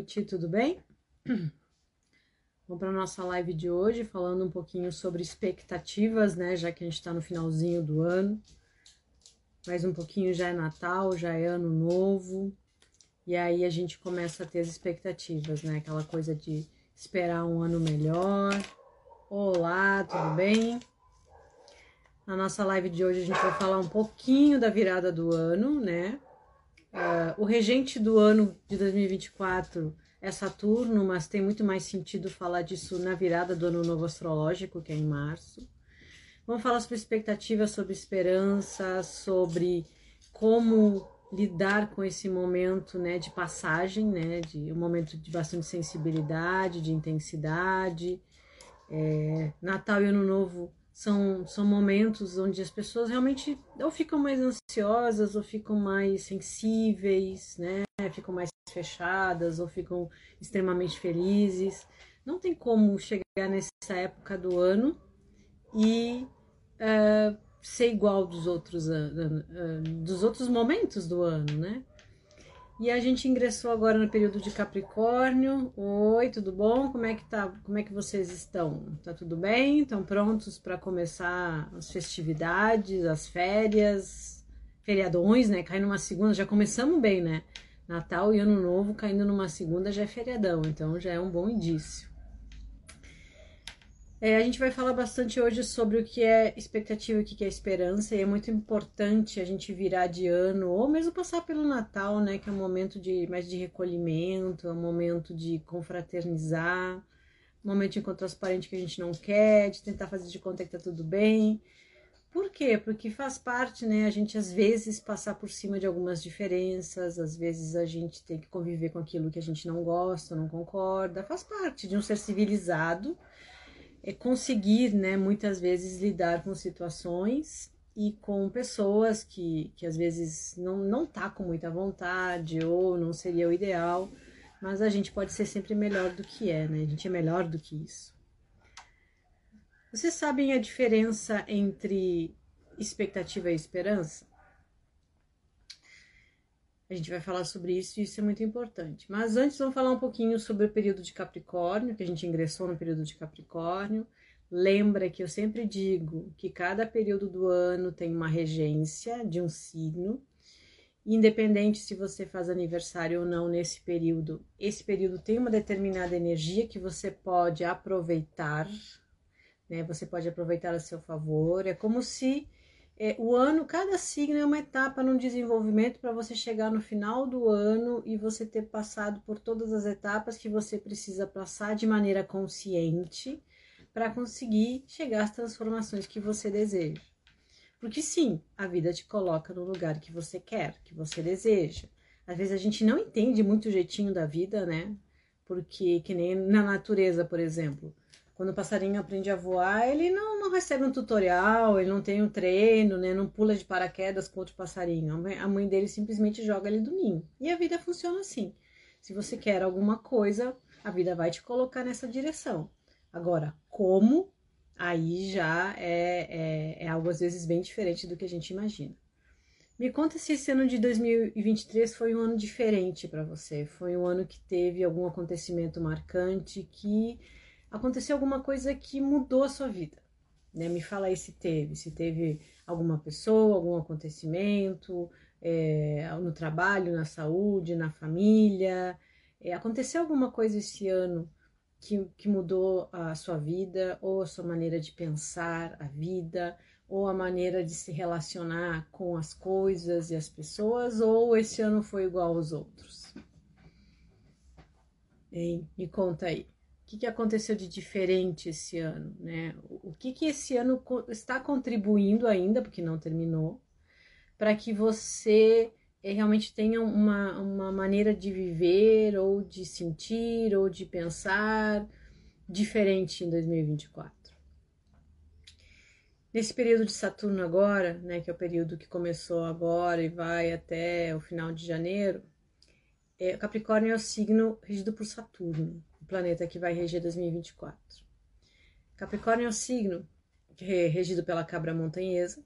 noite, tudo bem? Vamos para a nossa live de hoje, falando um pouquinho sobre expectativas, né? Já que a gente está no finalzinho do ano. Mais um pouquinho já é Natal, já é Ano Novo. E aí a gente começa a ter as expectativas, né? Aquela coisa de esperar um ano melhor. Olá, tudo bem? Na nossa live de hoje a gente vai falar um pouquinho da virada do ano, né? Uh, o regente do ano de 2024 é Saturno, mas tem muito mais sentido falar disso na virada do ano novo astrológico, que é em março. Vamos falar sobre expectativas, sobre esperança, sobre como lidar com esse momento né, de passagem, né, de um momento de bastante sensibilidade, de intensidade. É, Natal e Ano Novo são, são momentos onde as pessoas realmente ou ficam mais ansiosas, ou ficam mais sensíveis, né? Ficam mais fechadas, ou ficam extremamente felizes. Não tem como chegar nessa época do ano e uh, ser igual dos outros, uh, uh, dos outros momentos do ano, né? E a gente ingressou agora no período de Capricórnio. Oi, tudo bom? Como é que tá? Como é que vocês estão? Tá tudo bem? Estão prontos para começar as festividades, as férias, feriadões, né? Caindo numa segunda, já começamos bem, né? Natal e Ano Novo caindo numa segunda já é feriadão, então já é um bom indício. É, a gente vai falar bastante hoje sobre o que é expectativa e o que é esperança, e é muito importante a gente virar de ano, ou mesmo passar pelo Natal, né? Que é um momento de mais de recolhimento, é um momento de confraternizar, um momento de encontrar os parentes que a gente não quer, de tentar fazer de conta que tá tudo bem. Por quê? Porque faz parte, né? A gente às vezes passar por cima de algumas diferenças, às vezes a gente tem que conviver com aquilo que a gente não gosta, não concorda, faz parte de um ser civilizado é conseguir, né, muitas vezes lidar com situações e com pessoas que, que às vezes não, não tá com muita vontade ou não seria o ideal, mas a gente pode ser sempre melhor do que é, né? A gente é melhor do que isso. Vocês sabem a diferença entre expectativa e esperança? A gente vai falar sobre isso e isso é muito importante. Mas antes vamos falar um pouquinho sobre o período de Capricórnio, que a gente ingressou no período de Capricórnio. Lembra que eu sempre digo que cada período do ano tem uma regência de um signo. Independente se você faz aniversário ou não nesse período, esse período tem uma determinada energia que você pode aproveitar, né? Você pode aproveitar a seu favor. É como se é, o ano, cada signo é uma etapa no desenvolvimento para você chegar no final do ano e você ter passado por todas as etapas que você precisa passar de maneira consciente para conseguir chegar às transformações que você deseja. Porque sim, a vida te coloca no lugar que você quer, que você deseja. Às vezes a gente não entende muito o jeitinho da vida, né? Porque, que nem na natureza, por exemplo, quando o passarinho aprende a voar, ele não, não recebe um tutorial, ele não tem um treino, né? Não pula de paraquedas com outro passarinho. A mãe dele simplesmente joga ele do ninho. E a vida funciona assim. Se você quer alguma coisa, a vida vai te colocar nessa direção. Agora, como? Aí já é, é, é algo às vezes bem diferente do que a gente imagina. Me conta se esse ano de 2023 foi um ano diferente para você. Foi um ano que teve algum acontecimento marcante que aconteceu alguma coisa que mudou a sua vida. Né? Me fala aí se teve, se teve alguma pessoa, algum acontecimento é, no trabalho, na saúde, na família. É, aconteceu alguma coisa esse ano que, que mudou a sua vida, ou a sua maneira de pensar a vida, ou a maneira de se relacionar com as coisas e as pessoas, ou esse ano foi igual aos outros? Hein? Me conta aí que, que aconteceu de diferente esse ano, né? O que, que esse ano está contribuindo ainda, porque não terminou, para que você eh, realmente tenha uma, uma maneira de viver, ou de sentir, ou de pensar diferente em 2024. Nesse período de Saturno agora, né, que é o período que começou agora e vai até o final de janeiro, é, Capricórnio é o signo regido por Saturno planeta que vai reger 2024. Capricórnio é o signo é regido pela cabra montanhesa,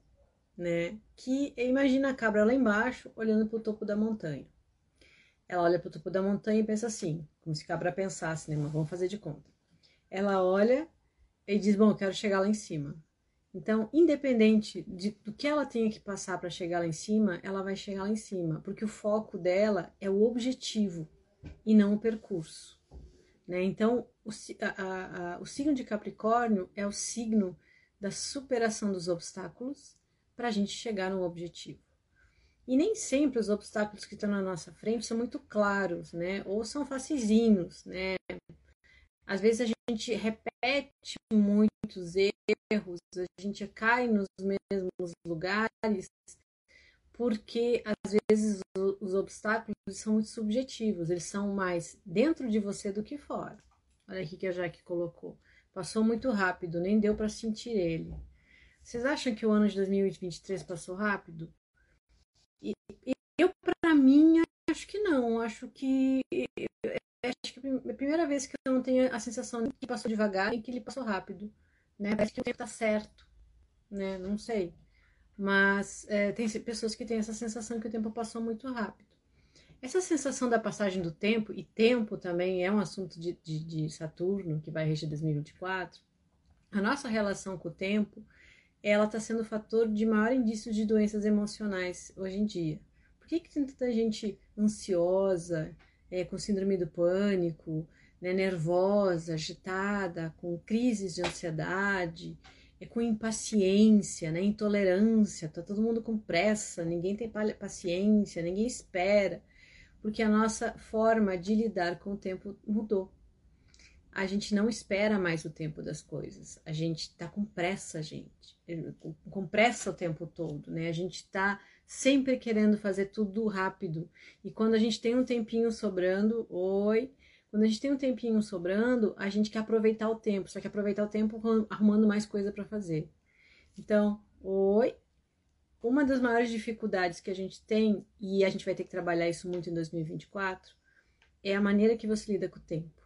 né? Que imagina a cabra lá embaixo, olhando para o topo da montanha. Ela olha para o topo da montanha e pensa assim: como se cá para pensar, cinema, vamos fazer de conta. Ela olha e diz: Bom, eu quero chegar lá em cima. Então, independente de, do que ela tenha que passar para chegar lá em cima, ela vai chegar lá em cima, porque o foco dela é o objetivo e não o percurso. Né? Então, o, a, a, o signo de Capricórnio é o signo da superação dos obstáculos para a gente chegar no objetivo. E nem sempre os obstáculos que estão na nossa frente são muito claros, né? Ou são facezinhos, né? Às vezes a gente repete muitos erros, a gente cai nos mesmos lugares, porque às vezes os obstáculos são muito subjetivos, eles são mais dentro de você do que fora. Olha aqui que a Jaque colocou. Passou muito rápido, nem deu para sentir ele. Vocês acham que o ano de 2023 passou rápido? E, eu, para mim, acho que não. Acho que acho que é a primeira vez que eu não tenho a sensação de que passou devagar e que ele passou rápido, né? Parece que o tempo tá certo, né? Não sei. Mas é, tem pessoas que têm essa sensação que o tempo passou muito rápido. Essa sensação da passagem do tempo, e tempo também é um assunto de, de, de Saturno, que vai regir 2024, a nossa relação com o tempo, ela está sendo o fator de maior indício de doenças emocionais hoje em dia. Por que, que tem tanta gente ansiosa, é, com síndrome do pânico, né, nervosa, agitada, com crises de ansiedade, é, com impaciência, né, intolerância, tá todo mundo com pressa, ninguém tem paciência, ninguém espera, porque a nossa forma de lidar com o tempo mudou. A gente não espera mais o tempo das coisas, a gente tá com pressa, gente, com pressa o tempo todo, né? A gente tá sempre querendo fazer tudo rápido. E quando a gente tem um tempinho sobrando, oi, quando a gente tem um tempinho sobrando, a gente quer aproveitar o tempo, só que aproveitar o tempo arrumando mais coisa para fazer. Então, oi, uma das maiores dificuldades que a gente tem, e a gente vai ter que trabalhar isso muito em 2024, é a maneira que você lida com o tempo.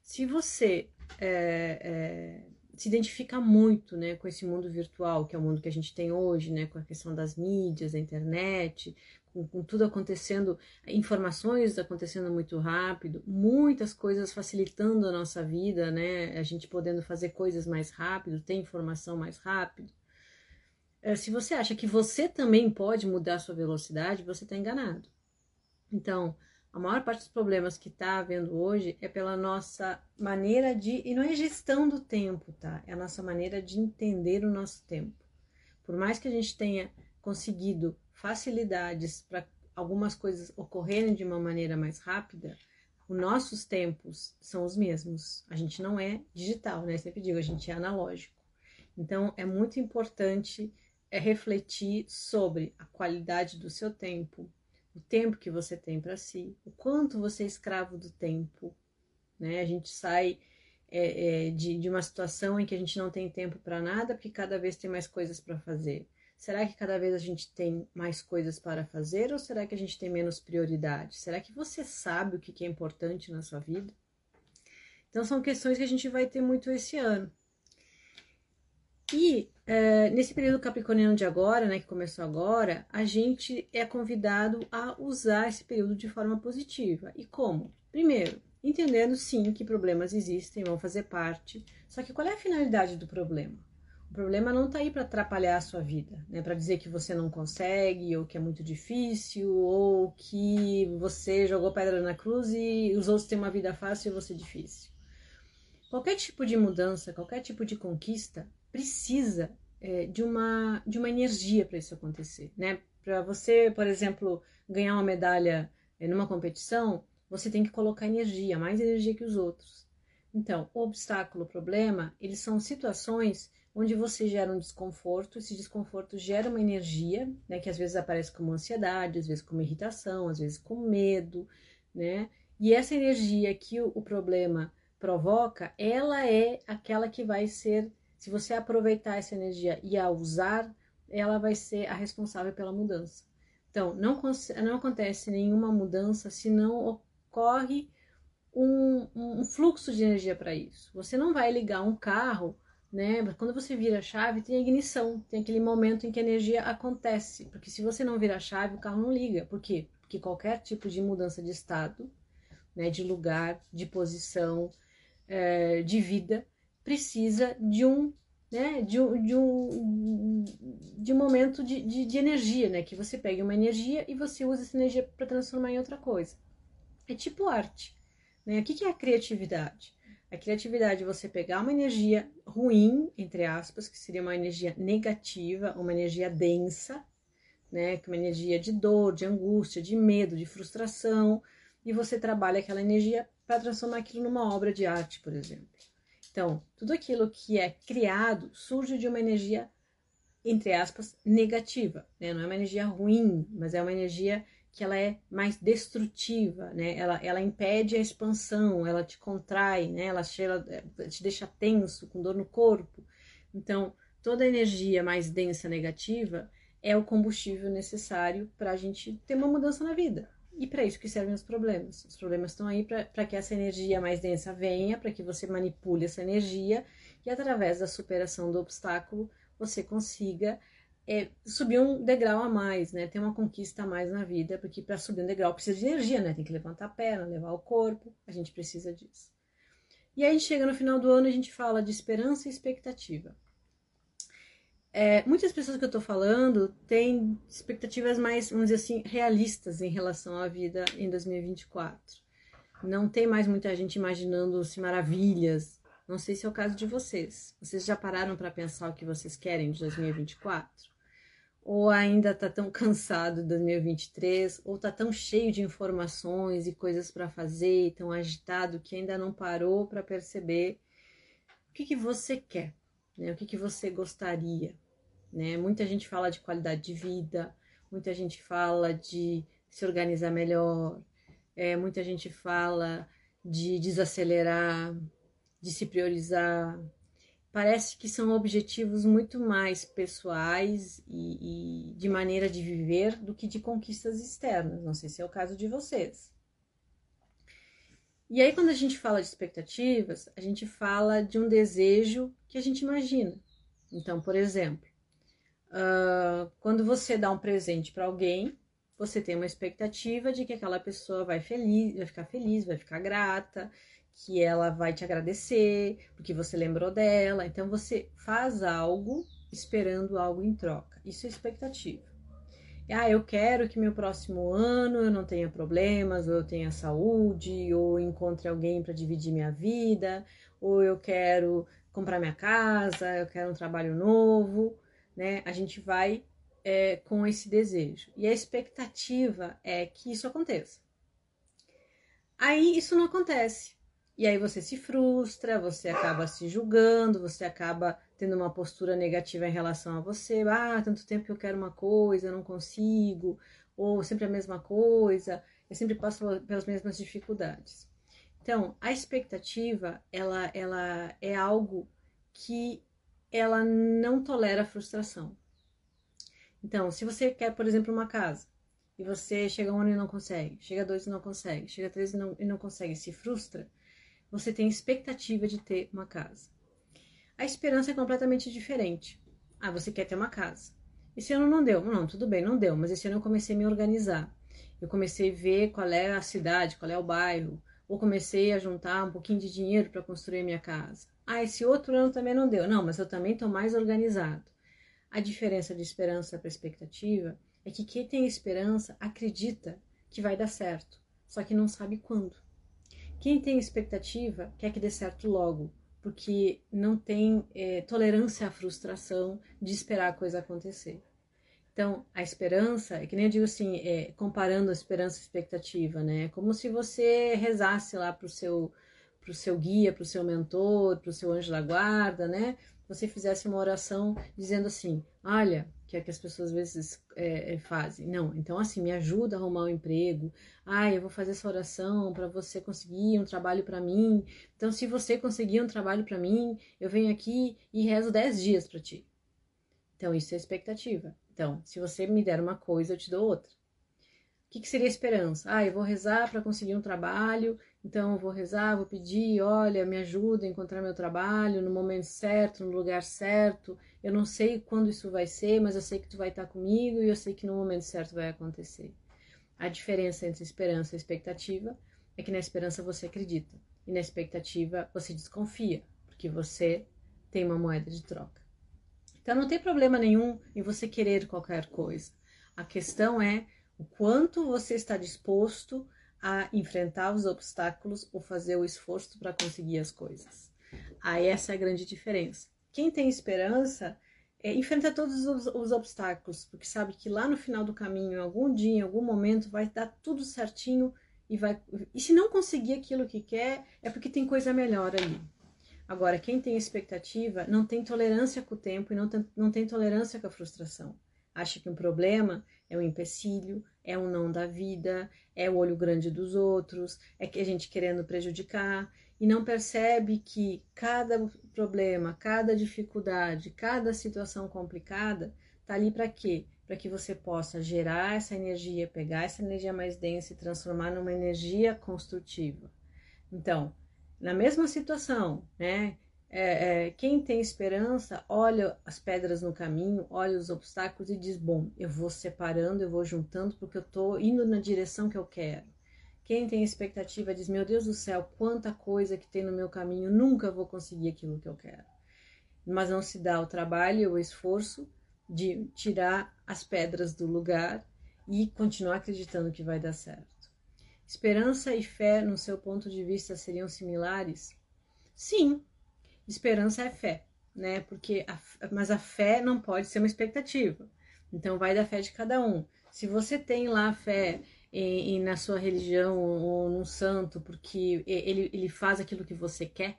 Se você é, é, se identifica muito né, com esse mundo virtual, que é o mundo que a gente tem hoje, né, com a questão das mídias, da internet, com, com tudo acontecendo, informações acontecendo muito rápido, muitas coisas facilitando a nossa vida, né, a gente podendo fazer coisas mais rápido, ter informação mais rápido. É, se você acha que você também pode mudar a sua velocidade, você está enganado. Então, a maior parte dos problemas que está havendo hoje é pela nossa maneira de. E não é gestão do tempo, tá? É a nossa maneira de entender o nosso tempo. Por mais que a gente tenha conseguido facilidades para algumas coisas ocorrerem de uma maneira mais rápida, os nossos tempos são os mesmos. A gente não é digital, né? Eu sempre digo, a gente é analógico. Então, é muito importante é refletir sobre a qualidade do seu tempo, o tempo que você tem para si, o quanto você é escravo do tempo. Né? A gente sai é, é, de, de uma situação em que a gente não tem tempo para nada, porque cada vez tem mais coisas para fazer. Será que cada vez a gente tem mais coisas para fazer ou será que a gente tem menos prioridade? Será que você sabe o que é importante na sua vida? Então, são questões que a gente vai ter muito esse ano. E é, nesse período capricorniano de agora, né, que começou agora, a gente é convidado a usar esse período de forma positiva. E como? Primeiro, entendendo sim que problemas existem, vão fazer parte. Só que qual é a finalidade do problema? O problema não está aí para atrapalhar a sua vida, né? Para dizer que você não consegue, ou que é muito difícil, ou que você jogou pedra na cruz e os outros têm uma vida fácil e você difícil. Qualquer tipo de mudança, qualquer tipo de conquista precisa é, de, uma, de uma energia para isso acontecer, né? Para você, por exemplo, ganhar uma medalha é, numa competição, você tem que colocar energia, mais energia que os outros. Então, o obstáculo, o problema, eles são situações onde você gera um desconforto, esse desconforto gera uma energia, né, que às vezes aparece como ansiedade, às vezes como irritação, às vezes com medo, né? E essa energia que o, o problema provoca, ela é aquela que vai ser se você aproveitar essa energia e a usar, ela vai ser a responsável pela mudança. Então, não, não acontece nenhuma mudança se não ocorre um, um fluxo de energia para isso. Você não vai ligar um carro, né? Quando você vira a chave, tem a ignição, tem aquele momento em que a energia acontece. Porque se você não vira a chave, o carro não liga. Por quê? Porque qualquer tipo de mudança de estado né, de lugar, de posição, é, de vida, precisa de um, né, de um, de um, de um momento de, de, de energia, né, que você pegue uma energia e você usa essa energia para transformar em outra coisa. É tipo arte. Né? O que é a criatividade? A criatividade é você pegar uma energia ruim, entre aspas, que seria uma energia negativa, uma energia densa, né? Que é uma energia de dor, de angústia, de medo, de frustração, e você trabalha aquela energia para transformar aquilo numa obra de arte, por exemplo. Então, tudo aquilo que é criado surge de uma energia, entre aspas, negativa, né? Não é uma energia ruim, mas é uma energia que ela é mais destrutiva, né? Ela, ela impede a expansão, ela te contrai, né? Ela cheira, eh, te deixa tenso, com dor no corpo. Então, toda energia mais densa negativa é o combustível necessário para a gente ter uma mudança na vida. E para isso que servem os problemas. Os problemas estão aí para que essa energia mais densa venha, para que você manipule essa energia e através da superação do obstáculo você consiga é, subir um degrau a mais, né? Ter uma conquista a mais na vida, porque para subir um degrau precisa de energia, né? Tem que levantar a perna, levar o corpo, a gente precisa disso. E aí a gente chega no final do ano e a gente fala de esperança e expectativa. É, muitas pessoas que eu tô falando têm expectativas mais, vamos dizer assim, realistas em relação à vida em 2024. Não tem mais muita gente imaginando-se maravilhas. Não sei se é o caso de vocês. Vocês já pararam para pensar o que vocês querem de 2024? Ou ainda tá tão cansado de 2023, ou tá tão cheio de informações e coisas para fazer, tão agitado que ainda não parou para perceber o que, que você quer, né? O que, que você gostaria, né? Muita gente fala de qualidade de vida, muita gente fala de se organizar melhor, é, muita gente fala de desacelerar, de se priorizar, parece que são objetivos muito mais pessoais e, e, de maneira de viver do que de conquistas externas. Não sei se é o caso de vocês. E aí, quando a gente fala de expectativas, a gente fala de um desejo que a gente imagina. Então, por exemplo, uh, quando você dá um presente para alguém, você tem uma expectativa de que aquela pessoa vai feliz, vai ficar feliz, vai ficar grata, que ela vai te agradecer porque você lembrou dela. Então você faz algo esperando algo em troca. Isso é expectativa. Ah, eu quero que meu próximo ano eu não tenha problemas, ou eu tenha saúde, ou encontre alguém para dividir minha vida, ou eu quero comprar minha casa, eu quero um trabalho novo, né? A gente vai é, com esse desejo. E a expectativa é que isso aconteça. Aí isso não acontece. E aí você se frustra, você acaba se julgando, você acaba tendo uma postura negativa em relação a você. Ah, tanto tempo que eu quero uma coisa, não consigo, ou sempre a mesma coisa, eu sempre passo pelas mesmas dificuldades. Então, a expectativa, ela, ela é algo que ela não tolera frustração. Então, se você quer, por exemplo, uma casa, e você chega um ano e não consegue, chega dois e não consegue, chega três e não, e não consegue, se frustra, você tem expectativa de ter uma casa. A esperança é completamente diferente. Ah, você quer ter uma casa. Esse ano não deu. Não, tudo bem, não deu, mas esse ano eu comecei a me organizar. Eu comecei a ver qual é a cidade, qual é o bairro, ou comecei a juntar um pouquinho de dinheiro para construir minha casa. Ah, esse outro ano também não deu. Não, mas eu também estou mais organizado. A diferença de esperança para expectativa é que quem tem esperança acredita que vai dar certo, só que não sabe quando. Quem tem expectativa quer que dê certo logo, porque não tem é, tolerância à frustração de esperar a coisa acontecer. Então, a esperança, é que nem eu digo assim, é, comparando a esperança e a expectativa, né? É como se você rezasse lá para o seu, seu guia, para o seu mentor, para o seu anjo da guarda, né? Você fizesse uma oração dizendo assim: Olha, que é que as pessoas às vezes é, é, fazem. Não, então assim, me ajuda a arrumar um emprego. Ah, eu vou fazer essa oração para você conseguir um trabalho para mim. Então, se você conseguir um trabalho para mim, eu venho aqui e rezo 10 dias para ti. Então, isso é expectativa. Então, se você me der uma coisa, eu te dou outra. O que, que seria esperança? Ah, eu vou rezar para conseguir um trabalho então, eu vou rezar, vou pedir, olha, me ajuda a encontrar meu trabalho no momento certo, no lugar certo. Eu não sei quando isso vai ser, mas eu sei que tu vai estar comigo e eu sei que no momento certo vai acontecer. A diferença entre esperança e expectativa é que na esperança você acredita e na expectativa você desconfia, porque você tem uma moeda de troca. Então não tem problema nenhum em você querer qualquer coisa. A questão é o quanto você está disposto a enfrentar os obstáculos ou fazer o esforço para conseguir as coisas. Aí essa é a grande diferença. Quem tem esperança é, enfrenta todos os, os, obstáculos, porque sabe que lá no final do caminho, em algum dia, em algum momento, vai dar tudo certinho e vai. E se não conseguir aquilo que quer, é porque tem coisa melhor ali. Agora, quem tem expectativa não tem tolerância com o tempo e não tem, não tem tolerância com a frustração. Acha que um problema é um empecilho, é um não da vida, é o olho grande dos outros, é que a gente querendo prejudicar e não percebe que cada problema, cada dificuldade, cada situação complicada tá ali para quê? Para que você possa gerar essa energia, pegar essa energia mais densa e transformar numa energia construtiva. Então, na mesma situação, né? É, é, quem tem esperança olha as pedras no caminho, olha os obstáculos e diz: Bom, eu vou separando, eu vou juntando porque eu estou indo na direção que eu quero. Quem tem expectativa diz: Meu Deus do céu, quanta coisa que tem no meu caminho, nunca vou conseguir aquilo que eu quero. Mas não se dá o trabalho o esforço de tirar as pedras do lugar e continuar acreditando que vai dar certo. Esperança e fé, no seu ponto de vista, seriam similares? Sim, esperança é fé, né? Porque a, mas a fé não pode ser uma expectativa. Então vai da fé de cada um. Se você tem lá fé em, em, na sua religião ou num santo porque ele, ele faz aquilo que você quer,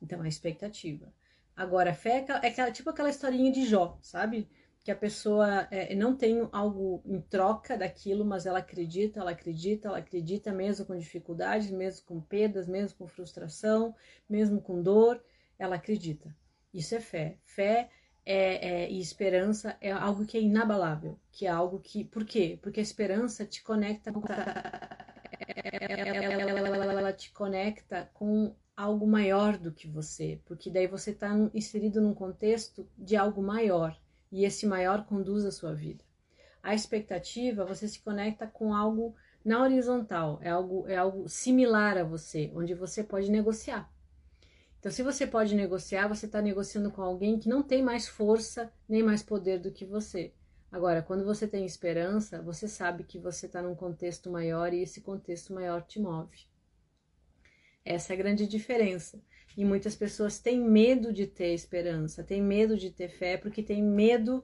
então é expectativa. Agora, a fé é, é aquela, tipo aquela historinha de Jó, sabe? Que a pessoa é, não tem algo em troca daquilo, mas ela acredita, ela acredita, ela acredita, mesmo com dificuldades, mesmo com perdas, mesmo com frustração, mesmo com dor ela acredita. Isso é fé. Fé é, é, e esperança é algo que é inabalável, que é algo que. Por quê? Porque a esperança te conecta com. Ela te conecta com algo maior do que você, porque daí você está inserido num contexto de algo maior e esse maior conduz a sua vida. A expectativa, você se conecta com algo na horizontal, é algo, é algo similar a você, onde você pode negociar. Então, se você pode negociar, você está negociando com alguém que não tem mais força nem mais poder do que você. Agora, quando você tem esperança, você sabe que você está num contexto maior e esse contexto maior te move. Essa é a grande diferença. E muitas pessoas têm medo de ter esperança, têm medo de ter fé, porque têm medo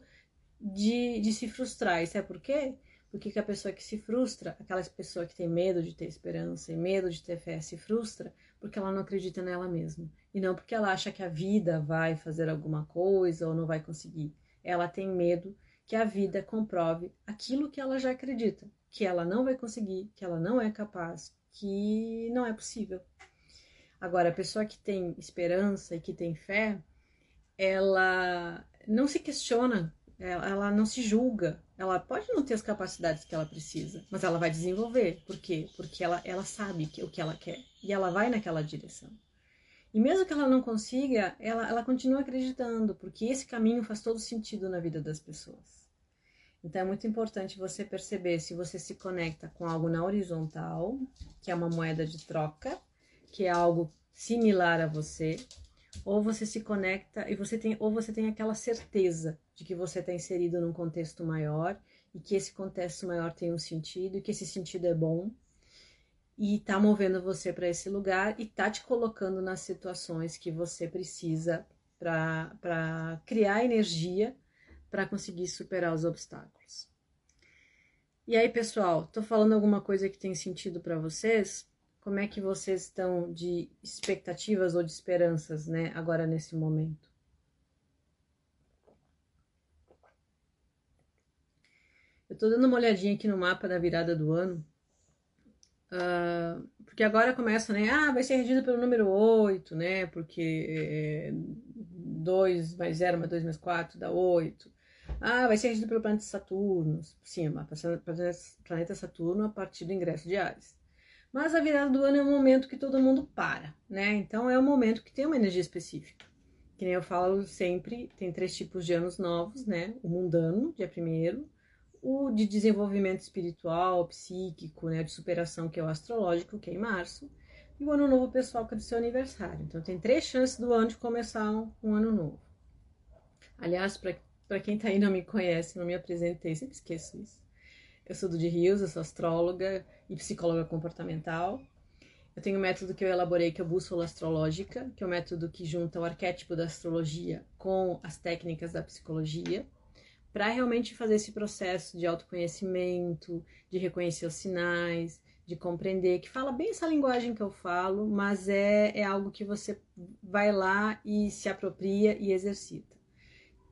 de, de se frustrar. E sabe por quê? Porque que a pessoa que se frustra, aquela pessoa que tem medo de ter esperança e medo de ter fé, se frustra porque ela não acredita nela mesma. E não porque ela acha que a vida vai fazer alguma coisa ou não vai conseguir. Ela tem medo que a vida comprove aquilo que ela já acredita, que ela não vai conseguir, que ela não é capaz, que não é possível. Agora, a pessoa que tem esperança e que tem fé, ela não se questiona, ela não se julga, ela pode não ter as capacidades que ela precisa, mas ela vai desenvolver. Por quê? Porque ela, ela sabe que, o que ela quer e ela vai naquela direção. E mesmo que ela não consiga, ela, ela continua acreditando, porque esse caminho faz todo sentido na vida das pessoas. Então é muito importante você perceber se você se conecta com algo na horizontal, que é uma moeda de troca, que é algo similar a você, ou você se conecta e você tem ou você tem aquela certeza de que você está inserido num contexto maior e que esse contexto maior tem um sentido e que esse sentido é bom e está movendo você para esse lugar e está te colocando nas situações que você precisa para criar energia para conseguir superar os obstáculos. E aí, pessoal, tô falando alguma coisa que tem sentido para vocês? Como é que vocês estão de expectativas ou de esperanças, né, agora nesse momento? Eu tô dando uma olhadinha aqui no mapa da virada do ano, uh, porque agora começa, né, ah, vai ser regido pelo número 8, né, porque é, 2 mais 0 mais 2 mais 4 dá 8. Ah, vai ser regido pelo planeta Saturno, sim, planeta Saturno a partir do ingresso de Ares. Mas a virada do ano é um momento que todo mundo para, né? Então é um momento que tem uma energia específica. Que nem eu falo sempre, tem três tipos de anos novos, né? O mundano, dia primeiro, o de desenvolvimento espiritual, psíquico, né, de superação, que é o astrológico, que é em março, e o ano novo pessoal, que é do seu aniversário. Então, tem três chances do ano de começar um, um ano novo. Aliás, para quem está aí e não me conhece, não me apresentei, sempre esqueço isso. Eu sou do de Rios, eu sou astróloga e psicóloga comportamental. Eu tenho um método que eu elaborei, que é o Bússola Astrológica, que é um método que junta o arquétipo da astrologia com as técnicas da psicologia, para realmente fazer esse processo de autoconhecimento, de reconhecer os sinais, de compreender, que fala bem essa linguagem que eu falo, mas é, é algo que você vai lá e se apropria e exercita.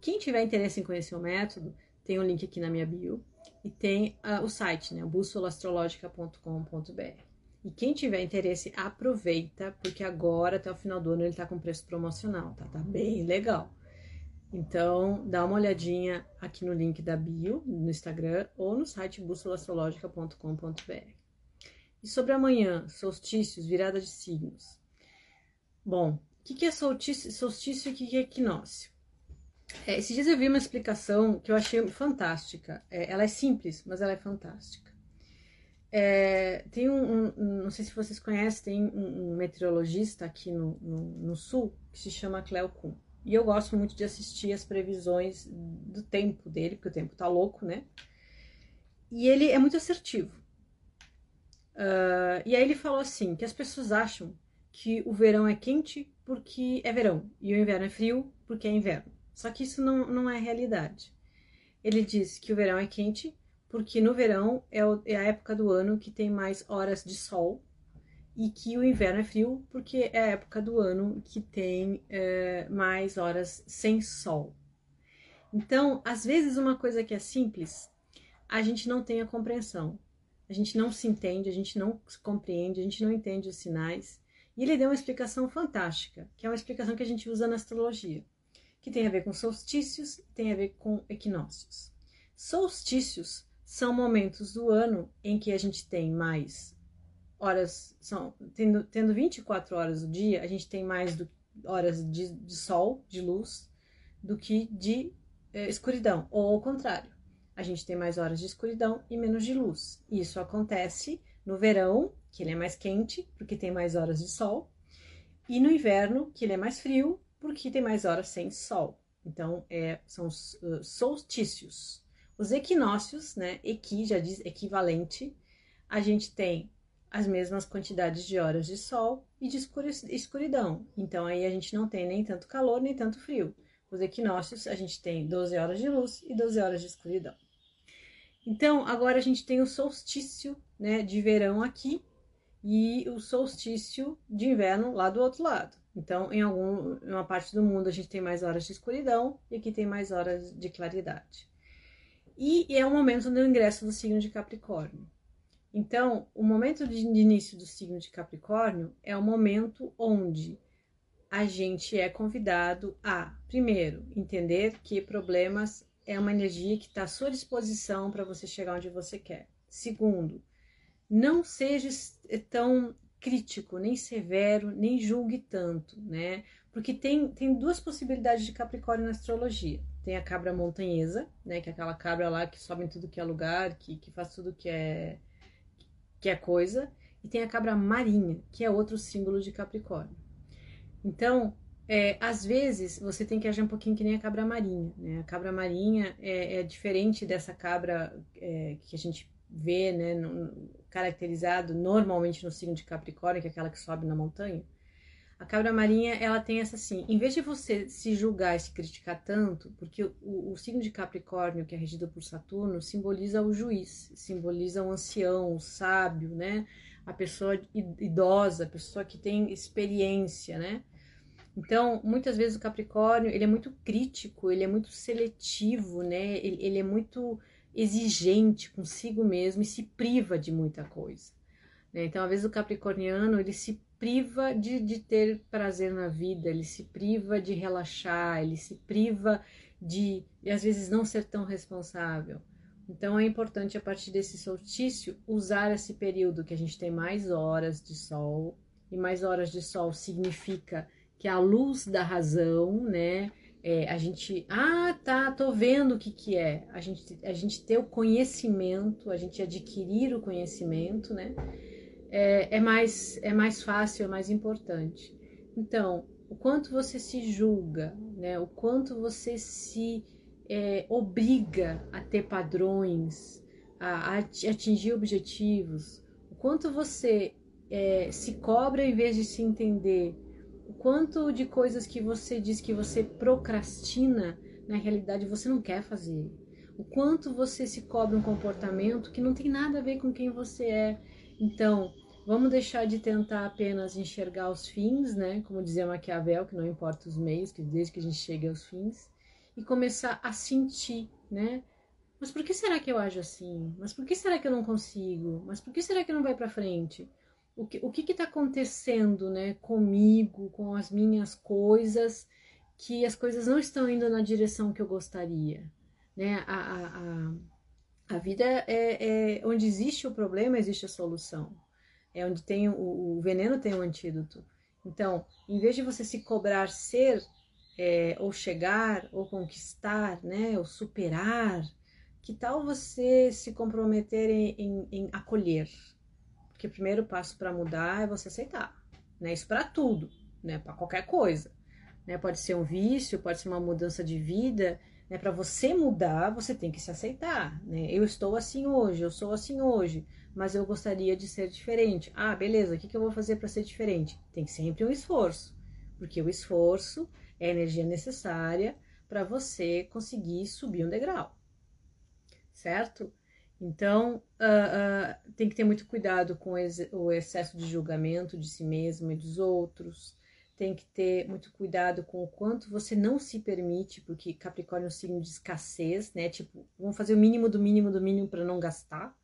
Quem tiver interesse em conhecer o método, tem um link aqui na minha bio e tem uh, o site, né, bussolastrologica.com.br. E quem tiver interesse, aproveita, porque agora, até o final do ano, ele tá com preço promocional, tá? Tá bem legal. Então, dá uma olhadinha aqui no link da bio, no Instagram, ou no site bussolastrologica.com.br. E sobre amanhã, solstícios, virada de signos. Bom, o que, que é solstício, solstício e o que, que é equinócio? É, esses dias eu vi uma explicação que eu achei fantástica. É, ela é simples, mas ela é fantástica. É, tem um, um, não sei se vocês conhecem, tem um, um meteorologista aqui no, no, no, sul que se chama Cleo Kuhn. E eu gosto muito de assistir as previsões do tempo dele, porque o tempo tá louco, né? E ele é muito assertivo. Uh, e aí ele falou assim, que as pessoas acham que o verão é quente porque é verão, e o inverno é frio porque é inverno. Só que isso não, não é realidade. Ele diz que o verão é quente porque no verão é, o, é a época do ano que tem mais horas de sol e que o inverno é frio porque é a época do ano que tem é, mais horas sem sol. Então, às vezes, uma coisa que é simples, a gente não tem a compreensão. A gente não se entende, a gente não se compreende, a gente não entende os sinais. E ele deu uma explicação fantástica, que é uma explicação que a gente usa na astrologia, que tem a ver com solstícios, tem a ver com equinócios. Solstícios são momentos do ano em que a gente tem mais horas, são tendo, tendo 24 horas do dia, a gente tem mais do, horas de, de, sol, de luz, do que de é, escuridão, ou ao contrário, a gente tem mais horas de escuridão e menos de luz. Isso acontece no verão, que ele é mais quente, porque tem mais horas de sol, e no inverno, que ele é mais frio, porque tem mais horas sem sol. Então, é, são uh, solstícios. Os equinócios, né? Equi já diz equivalente. A gente tem as mesmas quantidades de horas de sol e de escuridão. Então aí a gente não tem nem tanto calor nem tanto frio. Os equinócios a gente tem 12 horas de luz e 12 horas de escuridão. Então agora a gente tem o solstício, né, de verão aqui e o solstício de inverno lá do outro lado. Então, em alguma parte do mundo a gente tem mais horas de escuridão e aqui tem mais horas de claridade. E, é o momento do ingresso do signo de Capricórnio. Então, o momento de início do signo de Capricórnio é o momento onde a gente é convidado a, primeiro, entender que problemas é uma energia que está à sua disposição para você chegar onde você quer. Segundo, não seja tão crítico, nem severo, nem julgue tanto, né? Porque tem, tem duas possibilidades de Capricórnio na astrologia. Tem a cabra montanhesa, né? Que é aquela cabra lá que sobe em tudo que é lugar, que, que faz tudo que é, que é coisa. E tem a cabra marinha, que é outro símbolo de Capricórnio. Então, é, às vezes, você tem que agir um pouquinho que nem a cabra marinha, né? A cabra marinha é, é diferente dessa cabra é, que a gente vê, né? No, caracterizado normalmente no signo de Capricórnio, que é aquela que sobe na montanha. A cabra marinha, ela tem essa assim, em vez de você se julgar e se criticar tanto, porque o, o, signo de Capricórnio, que é regido por Saturno, simboliza o juiz, simboliza o ancião, o sábio, né? A pessoa idosa, a pessoa que tem experiência, né? Então, muitas vezes o Capricórnio, ele é muito crítico, ele é muito seletivo, né? Ele, ele é muito exigente consigo mesmo e se priva de muita coisa. Né? Então, às vezes o capricorniano, ele se priva de, de ter prazer na vida, ele se priva de relaxar, ele se priva de, e às vezes, não ser tão responsável. Então é importante, a partir desse solstício, usar esse período que a gente tem mais horas de sol, e mais horas de sol significa que a luz da razão, né, é, a gente, ah, tá, tô vendo o que que é. A gente, a gente ter o conhecimento, a gente adquirir o conhecimento, né? É, é, mais, é mais fácil, é mais importante. Então, o quanto você se julga, né? O quanto você se é, obriga a ter padrões, a, a atingir objetivos, o quanto você é, se cobra em vez de se entender, quanto de coisas que você diz que você procrastina, na realidade você não quer fazer. O quanto você se cobra um comportamento que não tem nada a ver com quem você é. Então, vamos deixar de tentar apenas enxergar os fins, né? Como dizia Maquiavel, que não importa os meios, que desde que a gente chegue aos fins, e começar a sentir, né? Mas por que será que eu ajo assim? Mas por que será que eu não consigo? Mas por que será que não vai para frente? O que o que está acontecendo né, comigo, com as minhas coisas, que as coisas não estão indo na direção que eu gostaria. Né? A, a, a, a vida é, é, onde existe o problema, existe a solução. É onde tem o, o veneno tem o um antídoto. Então, em vez de você se cobrar ser, é, ou chegar, ou conquistar, né, ou superar, que tal você se comprometer em, em, em acolher? Porque o primeiro passo para mudar é você aceitar, né? Isso para tudo, né? Para qualquer coisa, né? Pode ser um vício, pode ser uma mudança de vida, né? Para você mudar, você tem que se aceitar, né? Eu estou assim hoje, eu sou assim hoje, mas eu gostaria de ser diferente. Ah, beleza, o que, que eu vou fazer para ser diferente? Tem sempre um esforço, porque o esforço é a energia necessária para você conseguir subir um degrau, certo? Então, uh, uh, tem que ter muito cuidado com o excesso de julgamento de si mesmo e dos outros. Tem que ter muito cuidado com o quanto você não se permite, porque Capricórnio é um signo de escassez, né? Tipo, vamos fazer o mínimo do mínimo do mínimo para não gastar,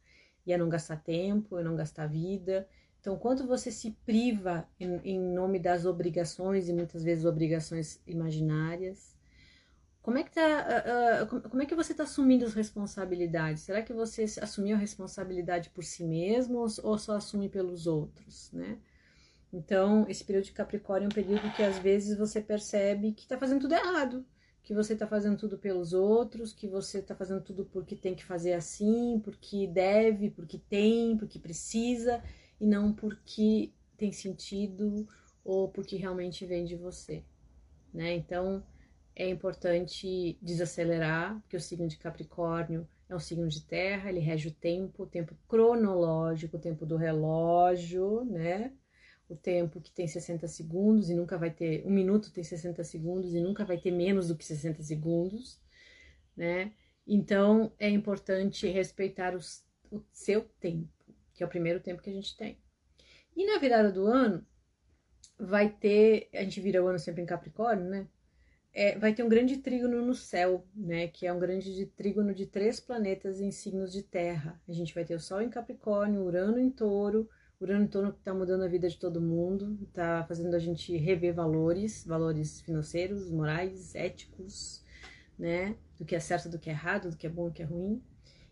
e é não gastar tempo, é não gastar vida. Então, quanto você se priva em, em nome das obrigações, e muitas vezes obrigações imaginárias, como é que tá, uh, uh, como é que você está assumindo as responsabilidades? Será que você assumiu a responsabilidade por si mesmo ou só assume pelos outros, né? Então, esse período de Capricórnio é um período que às vezes você percebe que está fazendo tudo errado, que você está fazendo tudo pelos outros, que você está fazendo tudo porque tem que fazer assim, porque deve, porque tem, porque precisa, e não porque tem sentido ou porque realmente vem de você, né? Então, é importante desacelerar, porque o signo de Capricórnio é um signo de terra, ele rege o tempo, o tempo cronológico, o tempo do relógio, né? O tempo que tem 60 segundos e nunca vai ter. Um minuto tem 60 segundos e nunca vai ter menos do que 60 segundos, né? Então é importante respeitar os, o seu tempo, que é o primeiro tempo que a gente tem. E na virada do ano, vai ter. A gente vira o ano sempre em Capricórnio, né? É, vai ter um grande trígono no céu, né? Que é um grande trígono de três planetas em signos de terra. A gente vai ter o Sol em Capricórnio, Urano em Touro. Urano em Touro está mudando a vida de todo mundo, está fazendo a gente rever valores, valores financeiros, morais, éticos, né? Do que é certo, do que é errado, do que é bom, do que é ruim.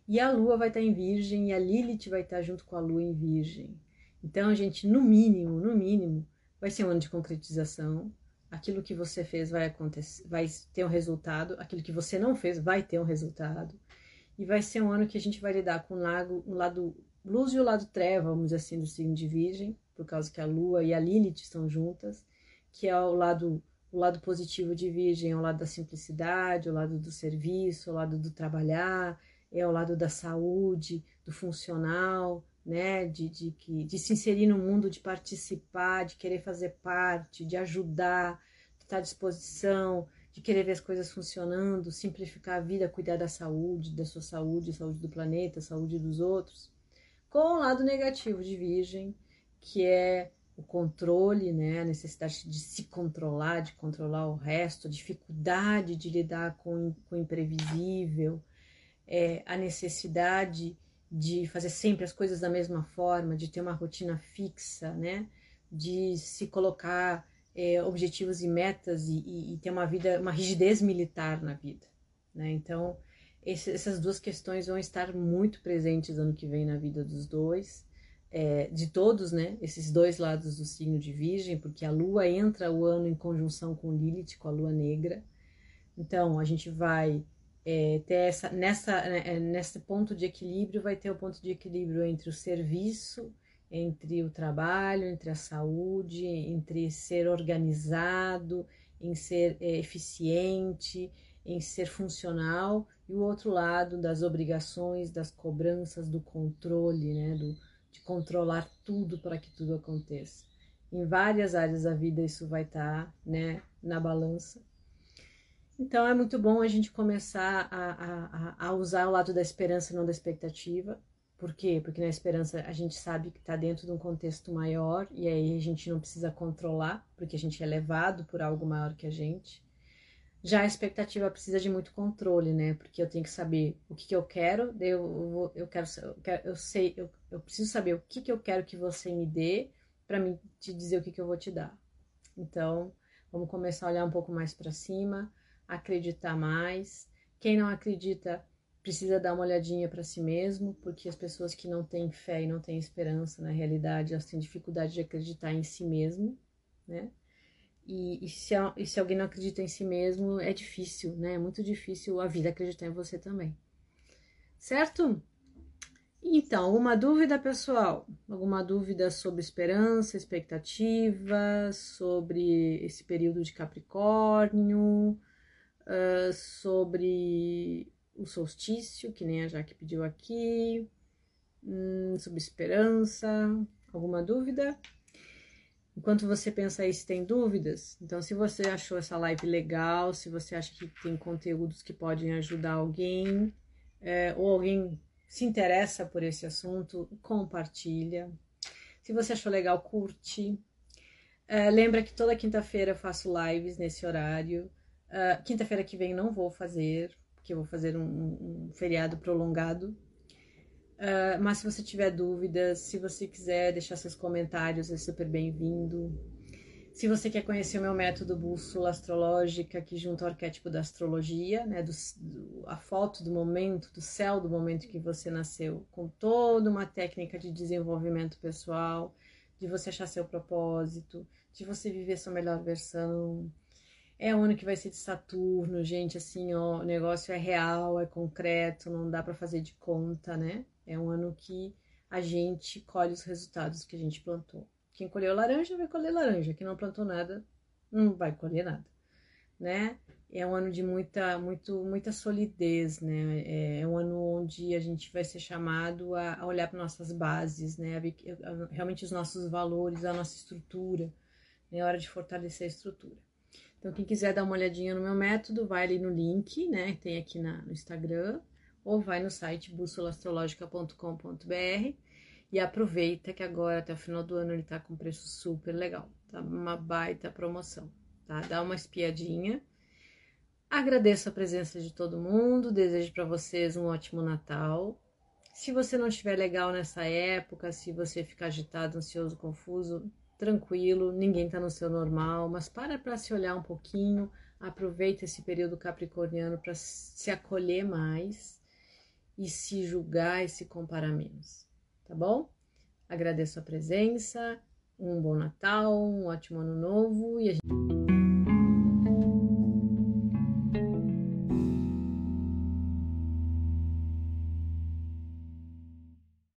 E a Lua vai estar tá em Virgem e a Lilith vai estar tá junto com a Lua em Virgem. Então, a gente, no mínimo, no mínimo, vai ser um ano de concretização, aquilo que você fez vai acontecer, vai ter um resultado, aquilo que você não fez vai ter um resultado. E vai ser um ano que a gente vai lidar com o lado, um lado luz e o lado treva, vamos dizer assim, do signo de Virgem, por causa que a Lua e a Lilith estão juntas, que é o lado o lado positivo de Virgem, é o lado da simplicidade, o lado do serviço, o lado do trabalhar, é o lado da saúde, do funcional, né, de, de, de se inserir no mundo, de participar, de querer fazer parte, de ajudar, de estar à disposição, de querer ver as coisas funcionando, simplificar a vida, cuidar da saúde, da sua saúde, saúde do planeta, saúde dos outros. Com o lado negativo de Virgem, que é o controle, né, a necessidade de se controlar, de controlar o resto, a dificuldade de lidar com, com o imprevisível, é, a necessidade de fazer sempre as coisas da mesma forma, de ter uma rotina fixa, né? De se colocar é, objetivos e metas e, e, e, ter uma vida, uma rigidez militar na vida, né? Então, esse, essas duas questões vão estar muito presentes ano que vem na vida dos dois, é, de todos, né? Esses dois lados do signo de Virgem, porque a Lua entra o ano em conjunção com Lilith, com a Lua negra, Então, a gente vai é, ter essa, nessa, né, é, nesse ponto de equilíbrio, vai ter o ponto de equilíbrio entre o serviço, entre o trabalho, entre a saúde, entre ser organizado, em ser é, eficiente, em ser funcional, e o outro lado das obrigações, das cobranças, do controle, né, do, de controlar tudo para que tudo aconteça. Em várias áreas da vida isso vai estar tá, né, na balança então é muito bom a gente começar a, a, a usar o lado da esperança, não da expectativa. Por quê? Porque na esperança a gente sabe que está dentro de um contexto maior e aí a gente não precisa controlar, porque a gente é levado por algo maior que a gente. Já a expectativa precisa de muito controle, né? Porque eu tenho que saber o que, que eu quero, eu, eu, quero, eu, quero, eu sei, eu, eu preciso saber o que, que eu quero que você me dê para mim te dizer o que, que eu vou te dar. Então, vamos começar a olhar um pouco mais para cima acreditar mais. Quem não acredita precisa dar uma olhadinha para si mesmo, porque as pessoas que não têm fé e não têm esperança na realidade, elas têm dificuldade de acreditar em si mesmo, né? E, e, se, e se alguém não acredita em si mesmo, é difícil, né? É muito difícil a vida acreditar em você também. Certo? Então, alguma dúvida, pessoal? Alguma dúvida sobre esperança, expectativa, sobre esse período de Capricórnio? Uh, sobre o solstício, que nem a Jaque pediu aqui, hum, sobre esperança. Alguma dúvida? Enquanto você pensa aí se tem dúvidas, então se você achou essa live legal, se você acha que tem conteúdos que podem ajudar alguém, é, ou alguém se interessa por esse assunto, compartilha. Se você achou legal, curte. É, lembra que toda quinta-feira eu faço lives nesse horário. Uh, Quinta-feira que vem não vou fazer, porque eu vou fazer um, um feriado prolongado. Uh, mas se você tiver dúvidas, se você quiser deixar seus comentários, é super bem-vindo. Se você quer conhecer o meu método bússola astrológica, que junta o arquétipo da astrologia, né, do, do, a foto do momento, do céu do momento que você nasceu, com toda uma técnica de desenvolvimento pessoal, de você achar seu propósito, de você viver sua melhor versão, é o ano que vai ser de Saturno, gente, assim, ó, o negócio é real, é concreto, não dá para fazer de conta, né? É um ano que a gente colhe os resultados que a gente plantou. Quem colheu laranja vai colher laranja, quem não plantou nada não vai colher nada, né? É um ano de muita, muito, muita solidez, né? É, é um ano onde a gente vai ser chamado a, olhar para nossas bases, né? A realmente os nossos valores, a nossa estrutura. É hora de fortalecer a estrutura. Então, quem quiser dar uma olhadinha no meu método, vai ali no link, né? Tem aqui na, no Instagram, ou vai no site bussolastrologica.com.br e aproveita que agora, até o final do ano, ele tá com preço super legal. Tá uma baita promoção, tá? Dá uma espiadinha. Agradeço a presença de todo mundo, desejo para vocês um ótimo Natal. Se você não estiver legal nessa época, se você ficar agitado, ansioso, confuso, tranquilo, ninguém está no seu normal, mas para para se olhar um pouquinho, aproveita esse período capricorniano para se acolher mais e se julgar e se comparar menos, tá bom? Agradeço a presença, um bom Natal, um ótimo ano novo e a gente...